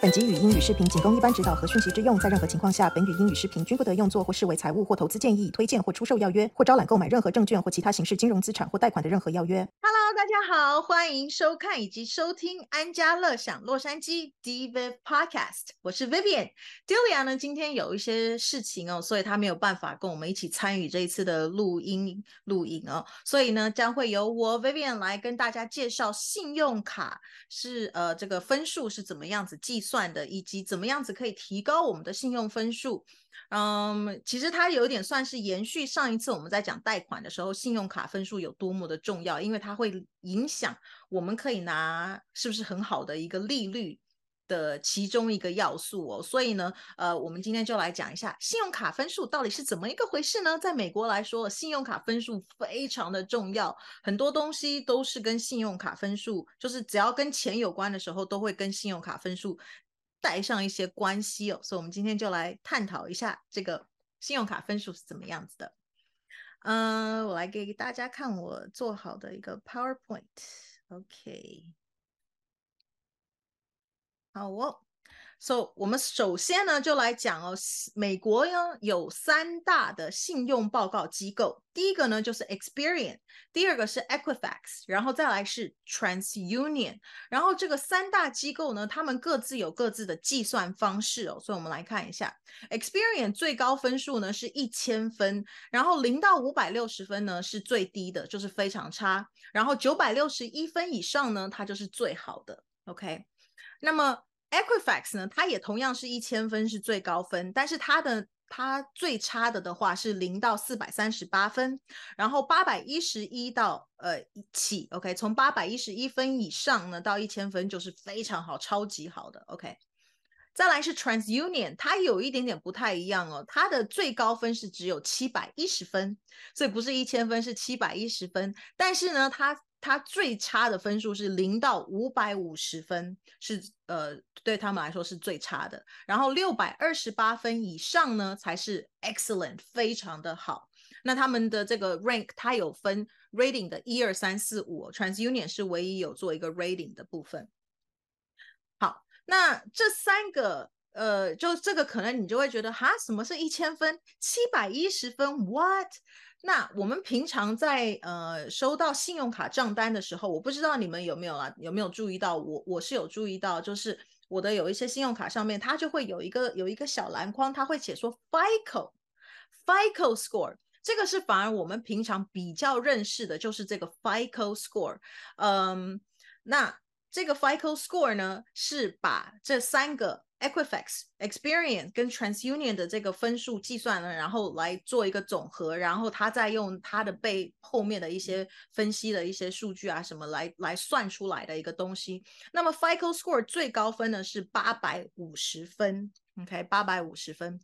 本集语音与视频仅供一般指导和讯息之用，在任何情况下，本语音与视频均不得用作或视为财务或投资建议、推荐或出售要约，或招揽购买任何证券或其他形式金融资产或贷款的任何要约。Hello，大家好，欢迎收看以及收听安家乐享洛杉矶 Div Podcast，我是 Vivian。Delia 呢，今天有一些事情哦，所以他没有办法跟我们一起参与这一次的录音录音哦，所以呢，将会由我 Vivian 来跟大家介绍信用卡是呃这个分数是怎么样子计算算的，以及怎么样子可以提高我们的信用分数。嗯，其实它有点算是延续上一次我们在讲贷款的时候，信用卡分数有多么的重要，因为它会影响我们可以拿是不是很好的一个利率的其中一个要素哦。所以呢，呃，我们今天就来讲一下信用卡分数到底是怎么一个回事呢？在美国来说，信用卡分数非常的重要，很多东西都是跟信用卡分数，就是只要跟钱有关的时候，都会跟信用卡分数。带上一些关系哦，所以我们今天就来探讨一下这个信用卡分数是怎么样子的。嗯，我来给大家看我做好的一个 PowerPoint，OK，好哦。So，我们首先呢就来讲哦，美国呢有三大的信用报告机构，第一个呢就是 Experian，第二个是 Equifax，然后再来是 TransUnion，然后这个三大机构呢，他们各自有各自的计算方式哦，所以我们来看一下，Experian 最高分数呢是一千分，然后零到五百六十分呢是最低的，就是非常差，然后九百六十一分以上呢，它就是最好的，OK，那么。Equifax 呢，它也同样是一千分是最高分，但是它的它最差的的话是零到四百三十八分，然后八百一十一到呃起，OK，从八百一十一分以上呢到一千分就是非常好，超级好的，OK。再来是 TransUnion，它有一点点不太一样哦，它的最高分是只有七百一十分，所以不是一千分是七百一十分，但是呢它。它最差的分数是零到五百五十分，是呃对他们来说是最差的。然后六百二十八分以上呢才是 excellent，非常的好。那他们的这个 rank 它有分 rating 的一二三四五，TransUnion 是唯一有做一个 rating 的部分。好，那这三个呃，就这个可能你就会觉得哈，什么是一千分？七百一十分？What？那我们平常在呃收到信用卡账单的时候，我不知道你们有没有啊？有没有注意到？我我是有注意到，就是我的有一些信用卡上面，它就会有一个有一个小篮筐，它会写说 FICO，FICO score，这个是反而我们平常比较认识的，就是这个 FICO score。嗯，那这个 FICO score 呢，是把这三个。Equifax、Experience 跟 TransUnion 的这个分数计算呢，然后来做一个总和，然后他再用他的背后面的一些分析的一些数据啊什么来来算出来的一个东西。那么 FICO Score 最高分呢是八百五十分，OK，八百五十分。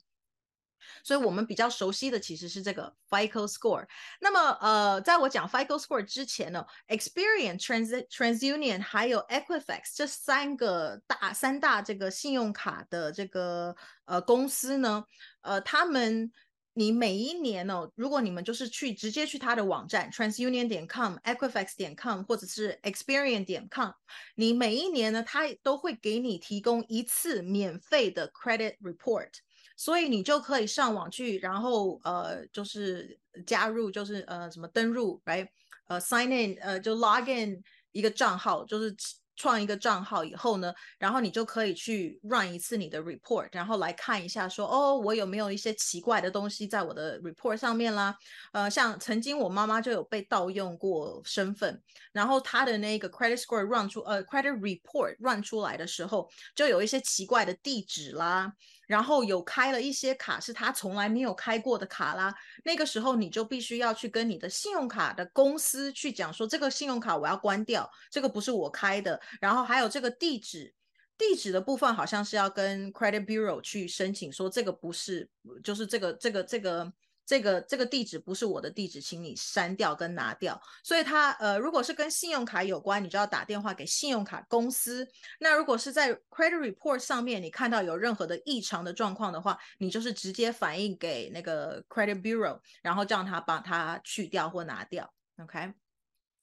所以我们比较熟悉的其实是这个 FICO Score。那么，呃，在我讲 FICO Score 之前呢，Experience、Trans TransUnion 还有 Equifax 这三个大三大这个信用卡的这个呃公司呢，呃，他们你每一年呢，如果你们就是去直接去他的网站 TransUnion 点 com、Equifax 点 com 或者是 Experience 点 com，你每一年呢，他都会给你提供一次免费的 Credit Report。所以你就可以上网去，然后呃，就是加入，就是呃，什么登入，right？呃，sign in，呃，就 log in 一个账号，就是。创一个账号以后呢，然后你就可以去 run 一次你的 report，然后来看一下说，哦，我有没有一些奇怪的东西在我的 report 上面啦？呃，像曾经我妈妈就有被盗用过身份，然后她的那个 credit score run 出，呃，credit report run 出来的时候，就有一些奇怪的地址啦。然后有开了一些卡是他从来没有开过的卡啦，那个时候你就必须要去跟你的信用卡的公司去讲说，这个信用卡我要关掉，这个不是我开的。然后还有这个地址，地址的部分好像是要跟 Credit Bureau 去申请说这个不是，就是这个这个这个。这个这个地址不是我的地址，请你删掉跟拿掉。所以它呃，如果是跟信用卡有关，你就要打电话给信用卡公司。那如果是在 credit report 上面你看到有任何的异常的状况的话，你就是直接反映给那个 credit bureau，然后叫他把它去掉或拿掉。OK。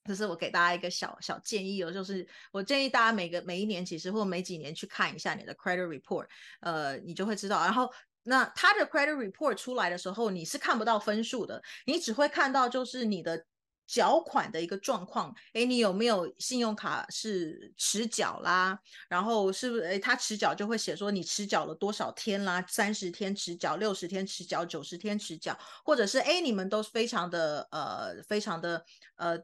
这是我给大家一个小小建议哦，就是我建议大家每个每一年其实或每几年去看一下你的 credit report，呃，你就会知道。然后那他的 credit report 出来的时候，你是看不到分数的，你只会看到就是你的。缴款的一个状况，哎，你有没有信用卡是迟缴啦？然后是不是哎，他迟缴就会写说你迟缴了多少天啦？三十天迟缴，六十天迟缴，九十天迟缴，或者是哎，你们都非常的呃，非常的呃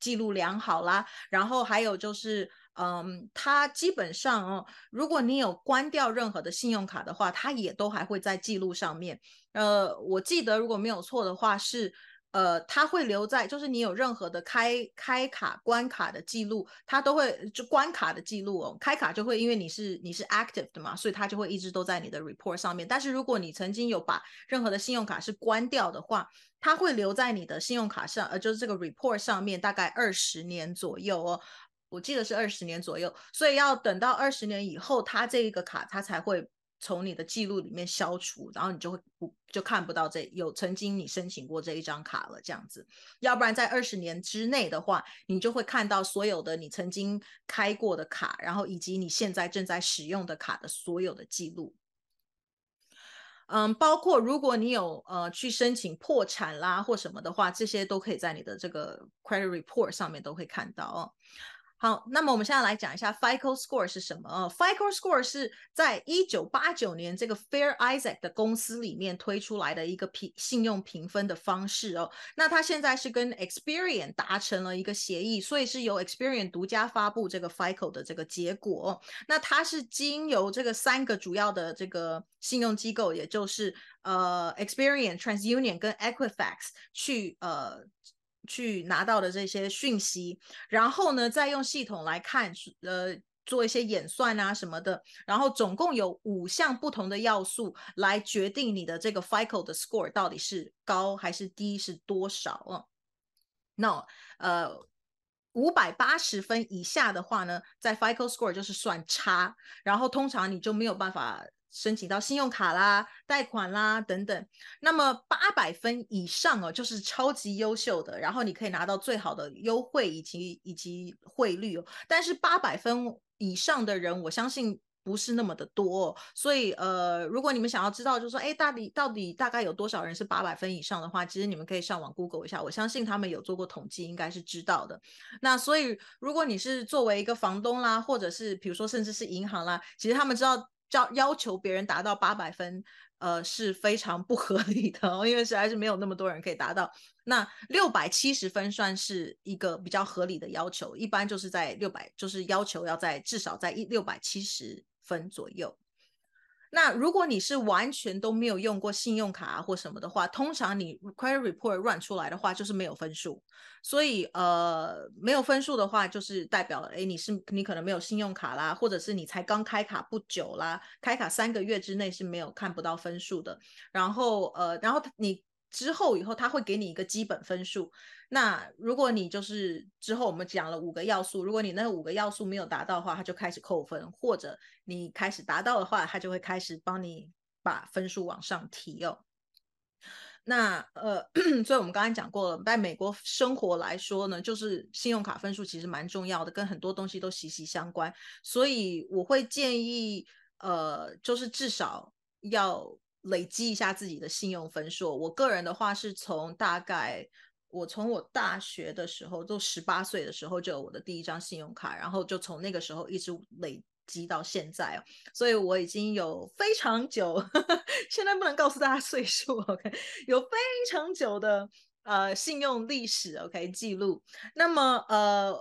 记录良好啦。然后还有就是，嗯，它基本上哦，如果你有关掉任何的信用卡的话，它也都还会在记录上面。呃，我记得如果没有错的话是。呃，它会留在，就是你有任何的开开卡关卡的记录，它都会就关卡的记录哦。开卡就会因为你是你是 active 的嘛，所以它就会一直都在你的 report 上面。但是如果你曾经有把任何的信用卡是关掉的话，它会留在你的信用卡上，呃，就是这个 report 上面大概二十年左右哦。我记得是二十年左右，所以要等到二十年以后，它这一个卡它才会。从你的记录里面消除，然后你就会不就看不到这有曾经你申请过这一张卡了，这样子。要不然在二十年之内的话，你就会看到所有的你曾经开过的卡，然后以及你现在正在使用的卡的所有的记录。嗯，包括如果你有呃去申请破产啦或什么的话，这些都可以在你的这个 credit report 上面都会看到哦。好，那么我们现在来讲一下 FICO Score 是什么啊？FICO Score 是在一九八九年这个 Fair Isaac 的公司里面推出来的一个评信用评分的方式哦。那它现在是跟 Experian 达成了一个协议，所以是由 Experian 独家发布这个 FICO 的这个结果。那它是经由这个三个主要的这个信用机构，也就是呃 Experian、TransUnion 跟 Equifax 去呃。去拿到的这些讯息，然后呢，再用系统来看，呃，做一些演算啊什么的，然后总共有五项不同的要素来决定你的这个 FICO 的 score 到底是高还是低，是多少啊？那呃，五百八十分以下的话呢，在 FICO score 就是算差，然后通常你就没有办法。申请到信用卡啦、贷款啦等等，那么八百分以上哦，就是超级优秀的，然后你可以拿到最好的优惠以及以及汇率哦。但是八百分以上的人，我相信不是那么的多，所以呃，如果你们想要知道，就是说，哎，到底到底大概有多少人是八百分以上的话，其实你们可以上网 Google 一下，我相信他们有做过统计，应该是知道的。那所以，如果你是作为一个房东啦，或者是比如说甚至是银行啦，其实他们知道。要要求别人达到八百分，呃是非常不合理的，因为实在是没有那么多人可以达到。那六百七十分算是一个比较合理的要求，一般就是在六百，就是要求要在至少在一六百七十分左右。那如果你是完全都没有用过信用卡啊或什么的话，通常你 credit report run 出来的话就是没有分数。所以呃，没有分数的话，就是代表哎，你是你可能没有信用卡啦，或者是你才刚开卡不久啦，开卡三个月之内是没有看不到分数的。然后呃，然后你之后以后他会给你一个基本分数。那如果你就是之后我们讲了五个要素，如果你那五个要素没有达到的话，他就开始扣分；或者你开始达到的话，他就会开始帮你把分数往上提哦。那呃，所以我们刚才讲过了，在美国生活来说呢，就是信用卡分数其实蛮重要的，跟很多东西都息息相关。所以我会建议，呃，就是至少要累积一下自己的信用分数。我个人的话是从大概。我从我大学的时候，就十八岁的时候就有我的第一张信用卡，然后就从那个时候一直累积到现在哦，所以我已经有非常久，现在不能告诉大家岁数，OK，有非常久的呃信用历史，OK 记录。那么呃，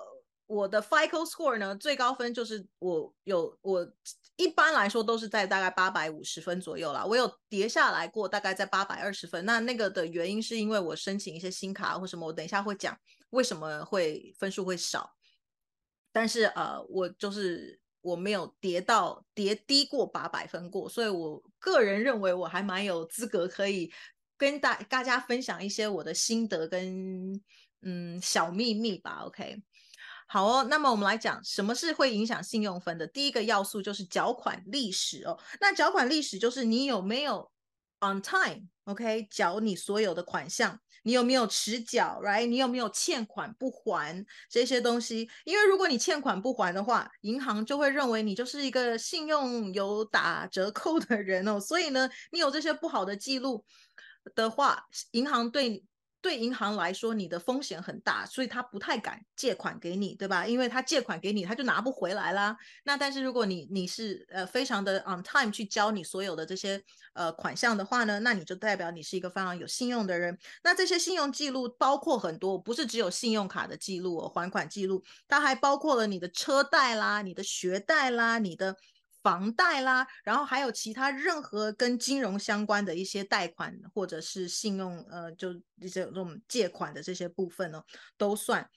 我的 FICO score 呢，最高分就是我有我。一般来说都是在大概八百五十分左右啦。我有跌下来过，大概在八百二十分。那那个的原因是因为我申请一些新卡或什么，我等一下会讲为什么会分数会少。但是呃，我就是我没有跌到跌低过八百分过，所以我个人认为我还蛮有资格可以跟大大家分享一些我的心得跟嗯小秘密吧。OK。好哦，那么我们来讲什么是会影响信用分的。第一个要素就是缴款历史哦。那缴款历史就是你有没有 on time，OK，缴你所有的款项。你有没有迟缴，right？你有没有欠款不还这些东西？因为如果你欠款不还的话，银行就会认为你就是一个信用有打折扣的人哦。所以呢，你有这些不好的记录的话，银行对。对银行来说，你的风险很大，所以他不太敢借款给你，对吧？因为他借款给你，他就拿不回来啦。那但是如果你你是呃非常的 on time 去交你所有的这些呃款项的话呢，那你就代表你是一个非常有信用的人。那这些信用记录包括很多，不是只有信用卡的记录哦，还款记录，它还包括了你的车贷啦、你的学贷啦、你的。房贷啦，然后还有其他任何跟金融相关的一些贷款或者是信用，呃，就这种借款的这些部分呢，都算。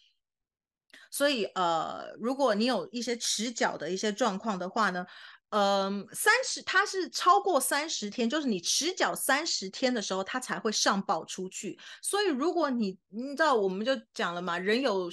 所以，呃，如果你有一些迟缴的一些状况的话呢，嗯，三十它是超过三十天，就是你迟缴三十天的时候，它才会上报出去。所以，如果你你知道，我们就讲了嘛，人有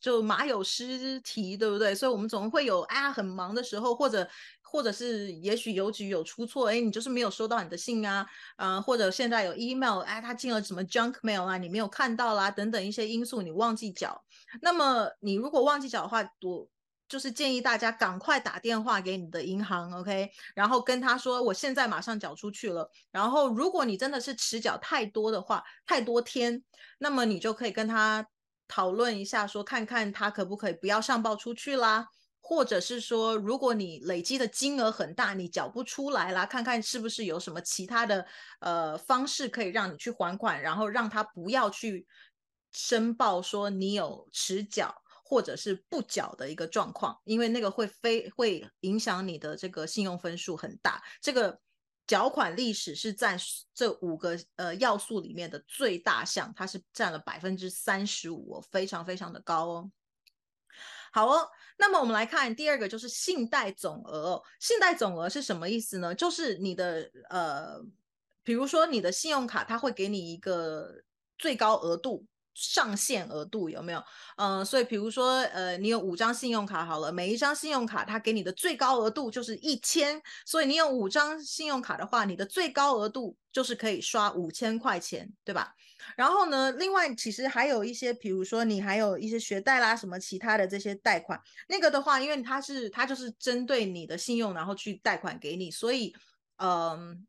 就马有失蹄，对不对？所以我们总会有啊很忙的时候，或者。或者是也许邮局有出错，哎，你就是没有收到你的信啊，啊，或者现在有 email，哎，他进了什么 junk mail 啊，你没有看到啦，等等一些因素，你忘记缴。那么你如果忘记缴的话，我就是建议大家赶快打电话给你的银行，OK，然后跟他说，我现在马上缴出去了。然后如果你真的是迟缴太多的话，太多天，那么你就可以跟他讨论一下，说看看他可不可以不要上报出去啦。或者是说，如果你累积的金额很大，你缴不出来啦，看看是不是有什么其他的呃方式可以让你去还款，然后让他不要去申报说你有迟缴或者是不缴的一个状况，因为那个会非会影响你的这个信用分数很大。这个缴款历史是占这五个呃要素里面的最大项，它是占了百分之三十五，非常非常的高哦。好哦。那么我们来看第二个，就是信贷总额。信贷总额是什么意思呢？就是你的呃，比如说你的信用卡，它会给你一个最高额度上限额度，有没有？嗯，所以比如说呃，你有五张信用卡好了，每一张信用卡它给你的最高额度就是一千，所以你有五张信用卡的话，你的最高额度就是可以刷五千块钱，对吧？然后呢？另外，其实还有一些，比如说你还有一些学贷啦，什么其他的这些贷款，那个的话，因为它是它就是针对你的信用，然后去贷款给你，所以，嗯，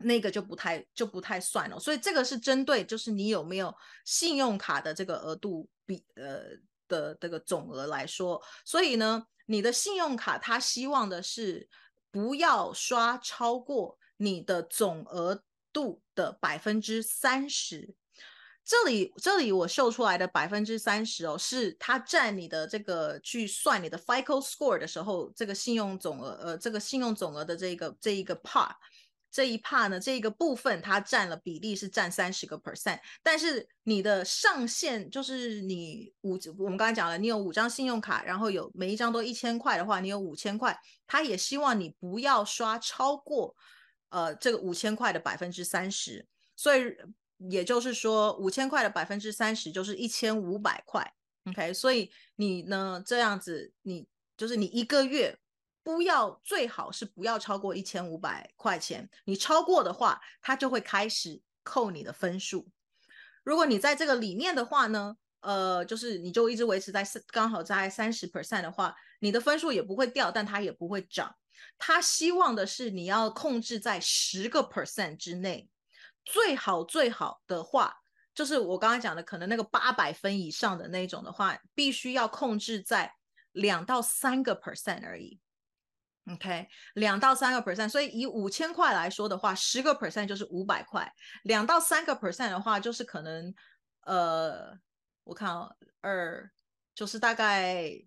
那个就不太就不太算了。所以这个是针对就是你有没有信用卡的这个额度比呃的这个总额来说。所以呢，你的信用卡它希望的是不要刷超过你的总额。度的百分之三十，这里这里我秀出来的百分之三十哦，是它占你的这个去算你的 FICO score 的时候，这个信用总额呃，这个信用总额的这个这一个 part 这一 part 呢，这个部分它占了比例是占三十个 percent，但是你的上限就是你五，我们刚才讲了，你有五张信用卡，然后有每一张都一千块的话，你有五千块，他也希望你不要刷超过。呃，这个五千块的百分之三十，所以也就是说，五千块的百分之三十就是一千五百块。OK，所以你呢这样子，你就是你一个月不要最好是不要超过一千五百块钱，你超过的话，它就会开始扣你的分数。如果你在这个里面的话呢，呃，就是你就一直维持在刚好在三十 percent 的话，你的分数也不会掉，但它也不会涨。他希望的是你要控制在十个 percent 之内，最好最好的话，就是我刚刚讲的，可能那个八百分以上的那种的话，必须要控制在两到三个 percent 而已。OK，两到三个 percent，所以以五千块来说的话，十个 percent 就是五百块，两到三个 percent 的话，就是可能呃，我看哦二就是大概。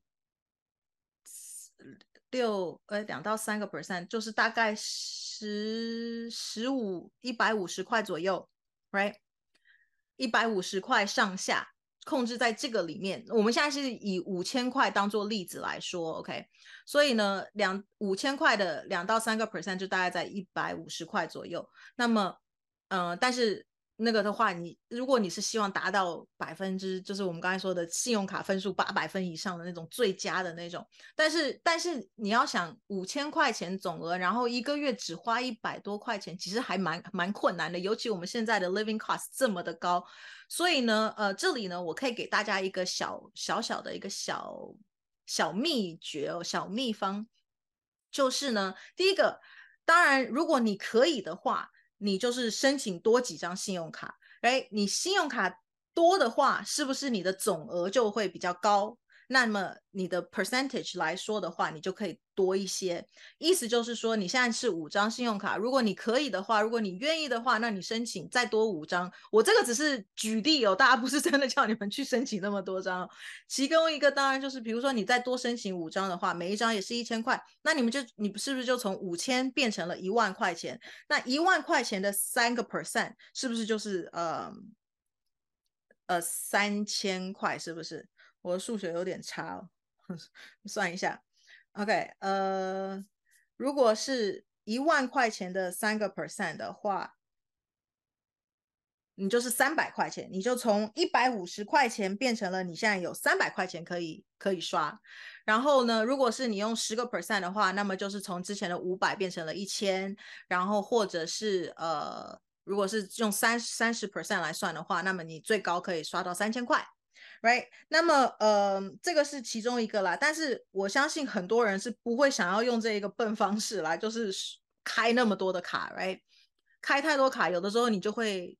六呃两到三个 percent 就是大概十十五一百五十块左右，right？一百五十块上下，控制在这个里面。我们现在是以五千块当做例子来说，OK？所以呢，两五千块的两到三个 percent 就大概在一百五十块左右。那么，嗯，但是那个的话，你如果你是希望达到百分之，就是我们刚才说的信用卡分数八百分以上的那种最佳的那种，但是但是你要想五千块钱总额，然后一个月只花一百多块钱，其实还蛮蛮困难的，尤其我们现在的 living cost 这么的高，所以呢，呃，这里呢，我可以给大家一个小小小的一个小小秘诀哦，小秘方，就是呢，第一个，当然如果你可以的话。你就是申请多几张信用卡，哎，你信用卡多的话，是不是你的总额就会比较高？那么你的 percentage 来说的话，你就可以多一些。意思就是说，你现在是五张信用卡，如果你可以的话，如果你愿意的话，那你申请再多五张。我这个只是举例哦，大家不是真的叫你们去申请那么多张。其中一个当然就是，比如说你再多申请五张的话，每一张也是一千块，那你们就你是不是就从五千变成了一万块钱？那一万块钱的三个 percent 是不是就是呃呃三千块？是不是？我的数学有点差哦，算一下，OK，呃，如果是一万块钱的三个 percent 的话，你就是三百块钱，你就从一百五十块钱变成了你现在有三百块钱可以可以刷。然后呢，如果是你用十个 percent 的话，那么就是从之前的五百变成了一千。然后或者是呃，如果是用三三十 percent 来算的话，那么你最高可以刷到三千块。Right，那么呃，这个是其中一个啦，但是我相信很多人是不会想要用这一个笨方式来，就是开那么多的卡，Right，开太多卡，有的时候你就会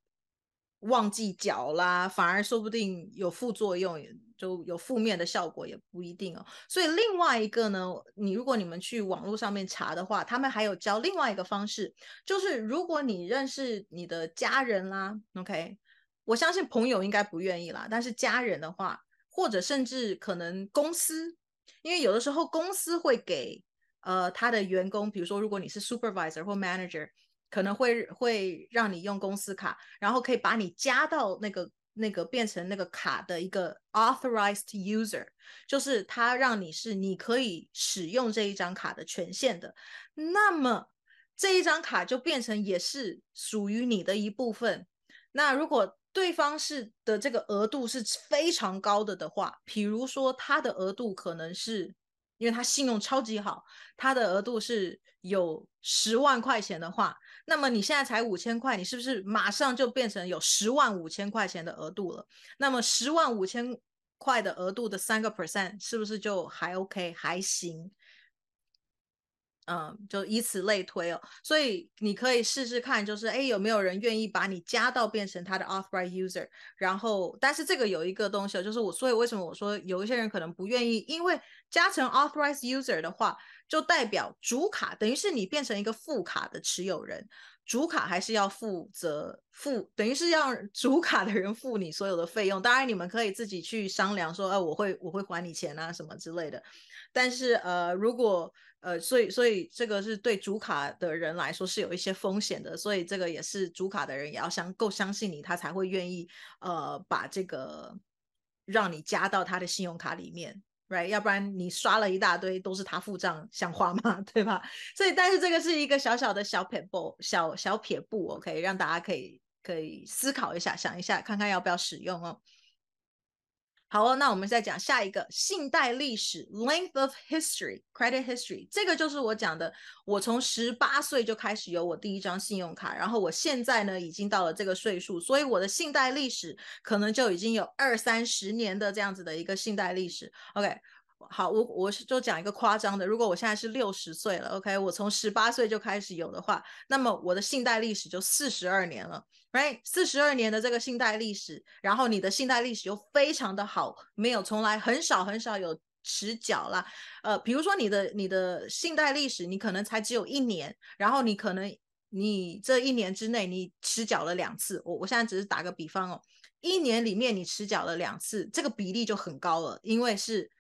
忘记缴啦，反而说不定有副作用，就有负面的效果也不一定哦。所以另外一个呢，你如果你们去网络上面查的话，他们还有教另外一个方式，就是如果你认识你的家人啦，OK。我相信朋友应该不愿意啦，但是家人的话，或者甚至可能公司，因为有的时候公司会给呃他的员工，比如说如果你是 supervisor 或 manager，可能会会让你用公司卡，然后可以把你加到那个那个变成那个卡的一个 authorized user，就是他让你是你可以使用这一张卡的权限的，那么这一张卡就变成也是属于你的一部分。那如果对方是的这个额度是非常高的的话，比如说他的额度可能是因为他信用超级好，他的额度是有十万块钱的话，那么你现在才五千块，你是不是马上就变成有十万五千块钱的额度了？那么十万五千块的额度的三个 percent 是不是就还 OK 还行？嗯，就以此类推哦，所以你可以试试看，就是哎，有没有人愿意把你加到变成他的 authorized user？然后，但是这个有一个东西，就是我，所以为什么我说有一些人可能不愿意？因为加成 authorized user 的话，就代表主卡等于是你变成一个副卡的持有人，主卡还是要负责付，等于是让主卡的人付你所有的费用。当然，你们可以自己去商量说，哎，我会我会还你钱啊，什么之类的。但是呃，如果呃，所以所以这个是对主卡的人来说是有一些风险的，所以这个也是主卡的人也要相够相信你，他才会愿意呃把这个让你加到他的信用卡里面，right？要不然你刷了一大堆都是他付账，像话吗？对吧？所以但是这个是一个小小的小撇步，小小撇步，OK，让大家可以可以思考一下，想一下，看看要不要使用哦。好哦，那我们再讲下一个信贷历史 （length of history, credit history）。这个就是我讲的，我从十八岁就开始有我第一张信用卡，然后我现在呢已经到了这个岁数，所以我的信贷历史可能就已经有二三十年的这样子的一个信贷历史。OK。好，我我是就讲一个夸张的，如果我现在是六十岁了，OK，我从十八岁就开始有的话，那么我的信贷历史就四十二年了，Right？四十二年的这个信贷历史，然后你的信贷历史又非常的好，没有从来很少很少有迟缴啦。呃，比如说你的你的信贷历史，你可能才只有一年，然后你可能你这一年之内你迟缴了两次，我我现在只是打个比方哦，一年里面你迟缴了两次，这个比例就很高了，因为是。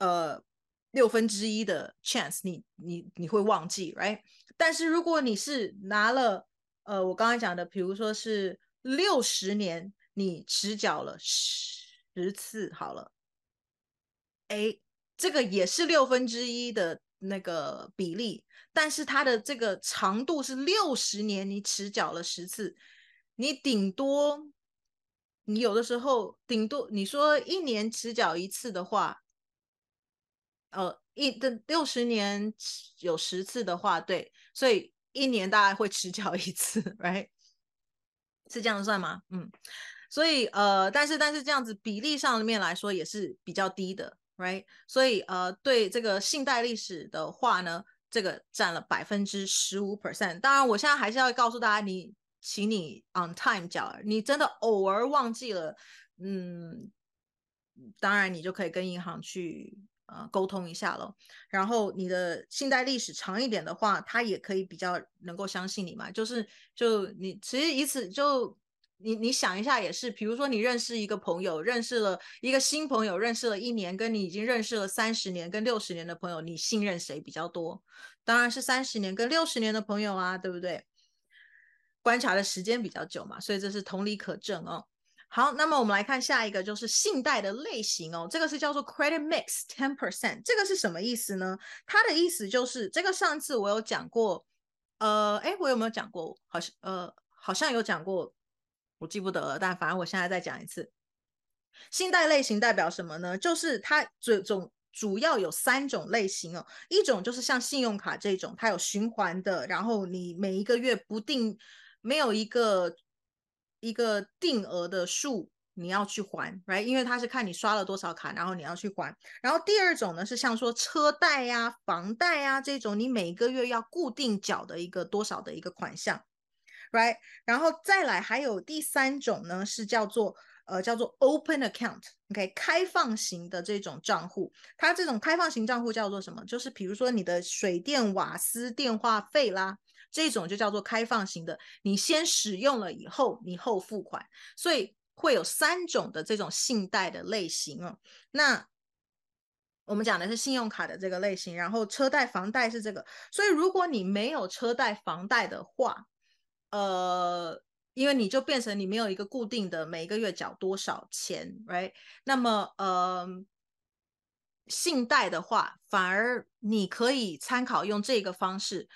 呃，六分之一的 chance，你你你会忘记，right？但是如果你是拿了，呃，我刚才讲的，比如说是六十年，你迟缴了十次，好了，哎，这个也是六分之一的那个比例，但是它的这个长度是六十年，你迟缴了十次。你顶多，你有的时候顶多你说一年迟缴一次的话，呃，一的六十年有十次的话，对，所以一年大概会迟缴一次，right？是这样算吗？嗯，所以呃，但是但是这样子比例上面来说也是比较低的，right？所以呃，对这个信贷历史的话呢，这个占了百分之十五 percent。当然，我现在还是要告诉大家，你请你 on time 缴，你真的偶尔忘记了，嗯，当然你就可以跟银行去。呃，沟通一下咯。然后你的信贷历史长一点的话，他也可以比较能够相信你嘛。就是就你其实以此就你你想一下也是，比如说你认识一个朋友，认识了一个新朋友，认识了一年，跟你已经认识了三十年跟六十年的朋友，你信任谁比较多？当然是三十年跟六十年的朋友啊，对不对？观察的时间比较久嘛，所以这是同理可证哦。好，那么我们来看下一个，就是信贷的类型哦。这个是叫做 credit mix ten percent，这个是什么意思呢？它的意思就是这个上次我有讲过，呃，哎，我有没有讲过？好像呃，好像有讲过，我记不得了。但反正我现在再讲一次，信贷类型代表什么呢？就是它最总主要有三种类型哦。一种就是像信用卡这种，它有循环的，然后你每一个月不定，没有一个。一个定额的数你要去还，right？因为它是看你刷了多少卡，然后你要去还。然后第二种呢是像说车贷呀、房贷呀这种，你每个月要固定缴的一个多少的一个款项，right？然后再来还有第三种呢是叫做呃叫做 open account，OK？开放型的这种账户，它这种开放型账户叫做什么？就是比如说你的水电瓦斯电话费啦。这种就叫做开放型的，你先使用了以后，你后付款，所以会有三种的这种信贷的类型哦。那我们讲的是信用卡的这个类型，然后车贷、房贷是这个。所以如果你没有车贷、房贷的话，呃，因为你就变成你没有一个固定的每个月缴多少钱，right？那么呃，信贷的话，反而你可以参考用这个方式。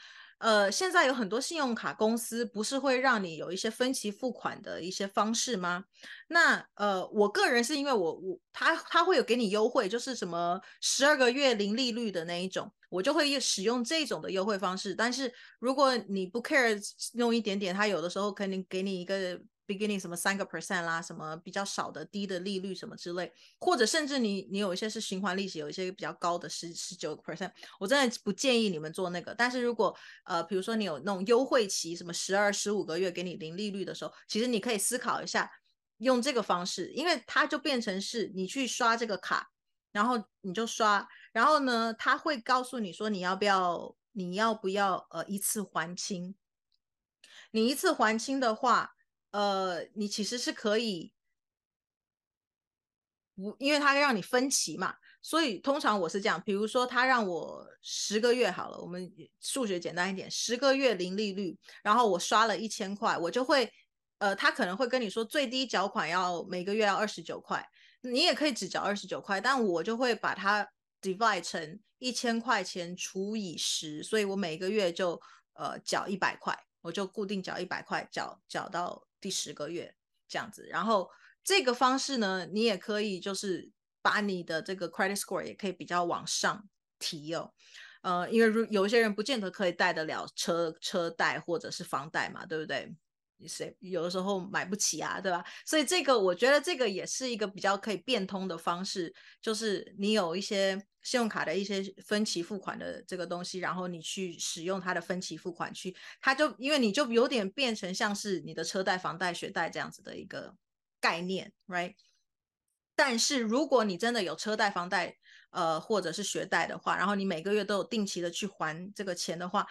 呃，现在有很多信用卡公司不是会让你有一些分期付款的一些方式吗？那呃，我个人是因为我我他他会有给你优惠，就是什么十二个月零利率的那一种，我就会使用这种的优惠方式。但是如果你不 care 用一点点，他有的时候可能给你一个。Beginning 什么三个 percent 啦，什么比较少的低的利率什么之类，或者甚至你你有一些是循环利息，有一些比较高的十十九个 percent，我真的不建议你们做那个。但是如果呃比如说你有那种优惠期，什么十二十五个月给你零利率的时候，其实你可以思考一下用这个方式，因为它就变成是你去刷这个卡，然后你就刷，然后呢他会告诉你说你要不要你要不要呃一次还清，你一次还清的话。呃，你其实是可以，不，因为他让你分期嘛，所以通常我是这样，比如说他让我十个月好了，我们数学简单一点，十个月零利率，然后我刷了一千块，我就会，呃，他可能会跟你说最低缴款要每个月要二十九块，你也可以只缴二十九块，但我就会把它 divide 成一千块钱除以十，所以我每个月就呃缴一百块，我就固定缴一百块，缴缴到。第十个月这样子，然后这个方式呢，你也可以就是把你的这个 credit score 也可以比较往上提哦。呃，因为如有些人不见得可以贷得了车车贷或者是房贷嘛，对不对？谁有的时候买不起啊，对吧？所以这个我觉得这个也是一个比较可以变通的方式，就是你有一些信用卡的一些分期付款的这个东西，然后你去使用它的分期付款去，它就因为你就有点变成像是你的车贷、房贷、学贷这样子的一个概念，right？但是如果你真的有车贷、房贷，呃，或者是学贷的话，然后你每个月都有定期的去还这个钱的话，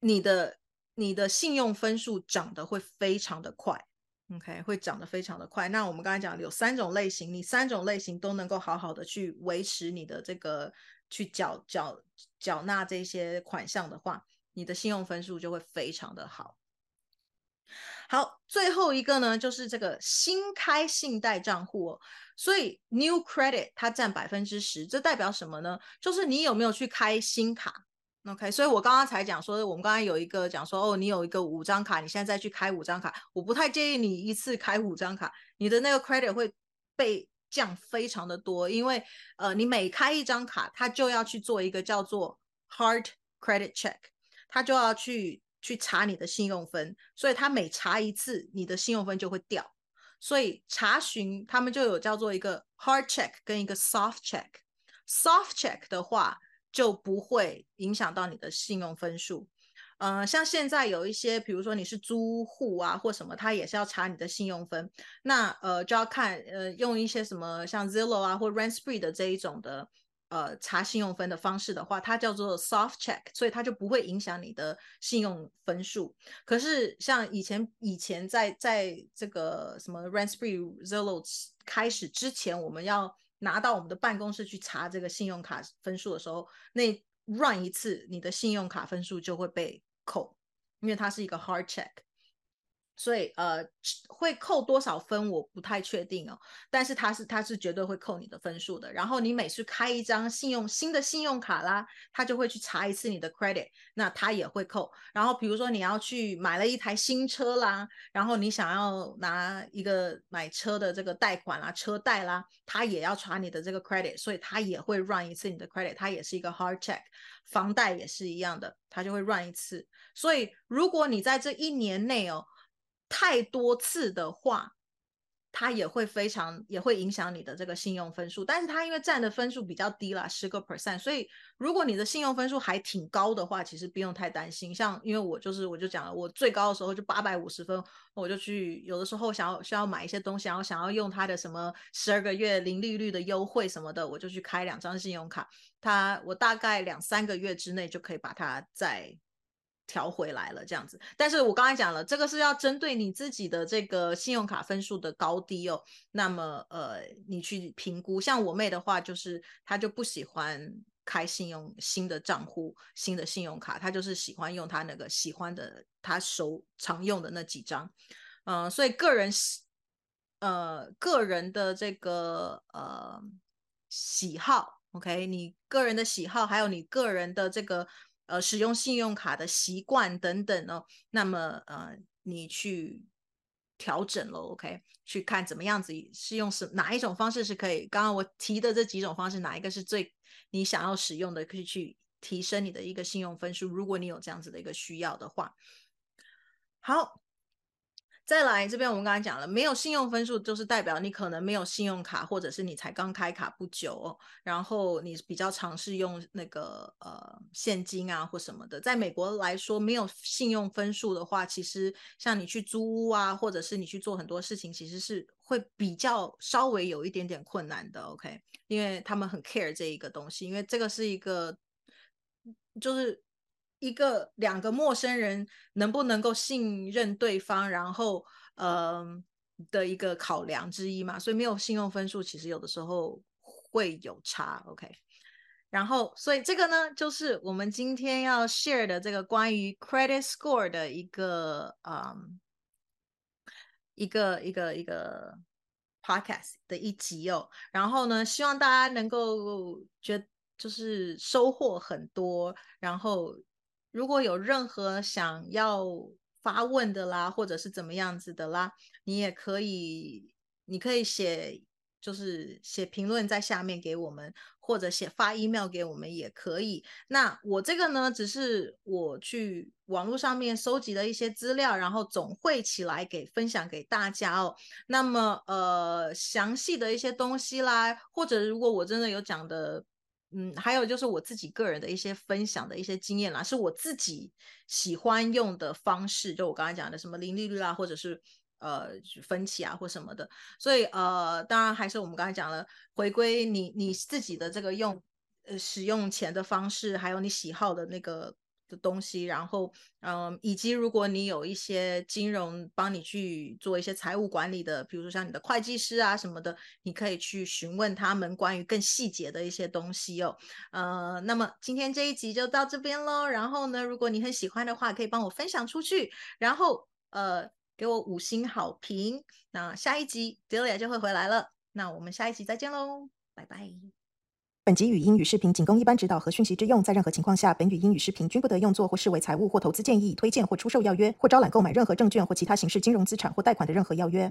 你的。你的信用分数涨得会非常的快，OK，会涨得非常的快。那我们刚才讲有三种类型，你三种类型都能够好好的去维持你的这个去缴缴缴纳这些款项的话，你的信用分数就会非常的好。好，最后一个呢，就是这个新开信贷账户，哦，所以 New Credit 它占百分之十，这代表什么呢？就是你有没有去开新卡？OK，所以我刚刚才讲说，我们刚刚有一个讲说，哦，你有一个五张卡，你现在再去开五张卡，我不太建议你一次开五张卡，你的那个 credit 会被降非常的多，因为呃，你每开一张卡，他就要去做一个叫做 hard credit check，他就要去去查你的信用分，所以他每查一次，你的信用分就会掉。所以查询他们就有叫做一个 hard check 跟一个 soft check。soft check 的话就不会影响到你的信用分数。呃，像现在有一些，比如说你是租户啊或什么，他也是要查你的信用分。那呃就要看呃用一些什么像 Zillow 啊或 Rentspree 的这一种的。呃，查信用分的方式的话，它叫做 soft check，所以它就不会影响你的信用分数。可是像以前以前在在这个什么 Rentspree Zillow 开始之前，我们要拿到我们的办公室去查这个信用卡分数的时候，那 run 一次，你的信用卡分数就会被扣，因为它是一个 hard check。所以呃会扣多少分我不太确定哦，但是它是它是绝对会扣你的分数的。然后你每次开一张信用新的信用卡啦，他就会去查一次你的 credit，那他也会扣。然后比如说你要去买了一台新车啦，然后你想要拿一个买车的这个贷款啦、车贷啦，他也要查你的这个 credit，所以他也会 run 一次你的 credit，它也是一个 hard check。房贷也是一样的，他就会 run 一次。所以如果你在这一年内哦。太多次的话，它也会非常也会影响你的这个信用分数。但是它因为占的分数比较低啦，十个 percent，所以如果你的信用分数还挺高的话，其实不用太担心。像因为我就是我就讲了，我最高的时候就八百五十分，我就去有的时候想要需要买一些东西，然后想要用它的什么十二个月零利率的优惠什么的，我就去开两张信用卡。它我大概两三个月之内就可以把它再。调回来了这样子，但是我刚才讲了，这个是要针对你自己的这个信用卡分数的高低哦。那么呃，你去评估，像我妹的话，就是她就不喜欢开信用新的账户、新的信用卡，她就是喜欢用她那个喜欢的、她手常用的那几张。嗯，所以个人呃个人的这个呃喜好，OK，你个人的喜好，还有你个人的这个。呃，使用信用卡的习惯等等哦，那么呃，你去调整了，OK，去看怎么样子是用什哪一种方式是可以。刚刚我提的这几种方式，哪一个是最你想要使用的，可以去提升你的一个信用分数。如果你有这样子的一个需要的话，好。再来这边，我们刚才讲了，没有信用分数就是代表你可能没有信用卡，或者是你才刚开卡不久，然后你比较尝试用那个呃现金啊或什么的。在美国来说，没有信用分数的话，其实像你去租屋啊，或者是你去做很多事情，其实是会比较稍微有一点点困难的。OK，因为他们很 care 这一个东西，因为这个是一个就是。一个两个陌生人能不能够信任对方，然后嗯的一个考量之一嘛，所以没有信用分数，其实有的时候会有差，OK。然后所以这个呢，就是我们今天要 share 的这个关于 credit score 的一个嗯一个一个一个 podcast 的一集哦。然后呢，希望大家能够觉就是收获很多，然后。如果有任何想要发问的啦，或者是怎么样子的啦，你也可以，你可以写，就是写评论在下面给我们，或者写发 email 给我们也可以。那我这个呢，只是我去网络上面收集的一些资料，然后总汇起来给分享给大家哦。那么呃，详细的一些东西啦，或者如果我真的有讲的。嗯，还有就是我自己个人的一些分享的一些经验啦，是我自己喜欢用的方式，就我刚才讲的什么零利率啊，或者是呃分期啊或什么的，所以呃，当然还是我们刚才讲了，回归你你自己的这个用呃使用钱的方式，还有你喜好的那个。的东西，然后，嗯，以及如果你有一些金融帮你去做一些财务管理的，比如说像你的会计师啊什么的，你可以去询问他们关于更细节的一些东西哦。呃，那么今天这一集就到这边喽。然后呢，如果你很喜欢的话，可以帮我分享出去，然后呃给我五星好评。那下一集 Delia 就会回来了。那我们下一集再见喽，拜拜。本集语音与视频仅供一般指导和讯息之用，在任何情况下，本语音与视频均不得用作或视为财务或投资建议、推荐或出售要约，或招揽购买任何证券或其他形式金融资产或贷款的任何要约。